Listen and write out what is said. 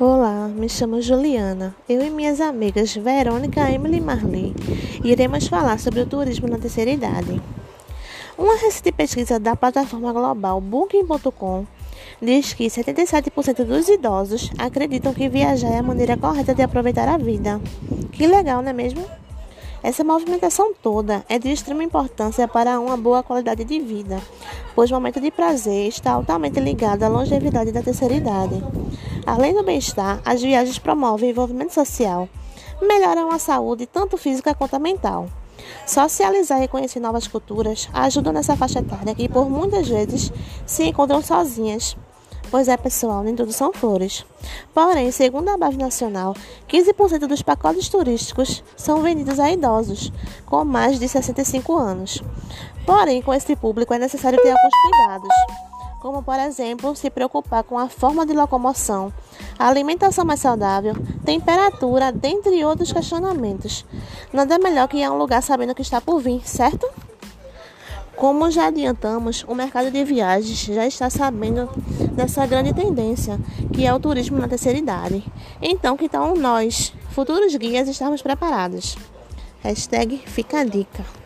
Olá, me chamo Juliana. Eu e minhas amigas Verônica, Emily e Marli iremos falar sobre o turismo na terceira idade. Uma recente pesquisa da plataforma global Booking.com diz que 77% dos idosos acreditam que viajar é a maneira correta de aproveitar a vida. Que legal, não é mesmo? Essa movimentação toda é de extrema importância para uma boa qualidade de vida, pois o momento de prazer está altamente ligado à longevidade da terceira idade. Além do bem-estar, as viagens promovem envolvimento social, melhoram a saúde tanto física quanto mental. Socializar e conhecer novas culturas ajuda nessa faixa etária que por muitas vezes se encontram sozinhas. Pois é, pessoal, nem tudo são flores. Porém, segundo a base nacional, 15% dos pacotes turísticos são vendidos a idosos com mais de 65 anos. Porém, com esse público é necessário ter alguns cuidados como por exemplo se preocupar com a forma de locomoção, alimentação mais saudável, temperatura, dentre outros questionamentos. Nada melhor que ir a um lugar sabendo que está por vir, certo? Como já adiantamos, o mercado de viagens já está sabendo dessa grande tendência, que é o turismo na terceira idade. Então, que tal nós, futuros guias, estarmos preparados? Hashtag fica a dica.